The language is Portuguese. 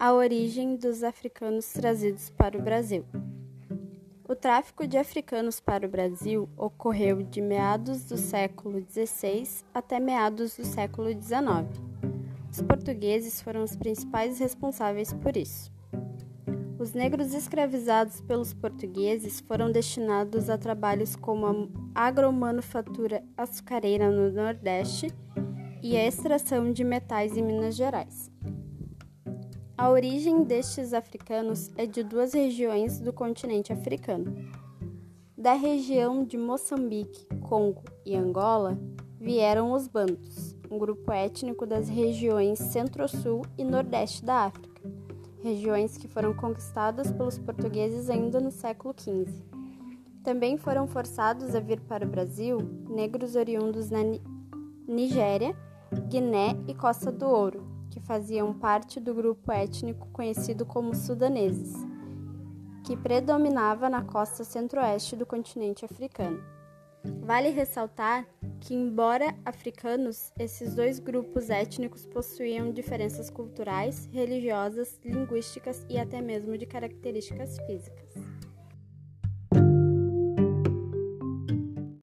A origem dos africanos trazidos para o Brasil. O tráfico de africanos para o Brasil ocorreu de meados do século XVI até meados do século XIX. Os portugueses foram os principais responsáveis por isso. Os negros escravizados pelos portugueses foram destinados a trabalhos como a agromanufatura açucareira no Nordeste e a extração de metais em Minas Gerais. A origem destes africanos é de duas regiões do continente africano. Da região de Moçambique, Congo e Angola vieram os Bantus, um grupo étnico das regiões Centro-Sul e Nordeste da África regiões que foram conquistadas pelos portugueses ainda no século XV. Também foram forçados a vir para o Brasil negros oriundos na Nigéria, Guiné e Costa do Ouro, que faziam parte do grupo étnico conhecido como sudaneses, que predominava na costa centro-oeste do continente africano. Vale ressaltar que, embora africanos, esses dois grupos étnicos possuíam diferenças culturais, religiosas, linguísticas e até mesmo de características físicas.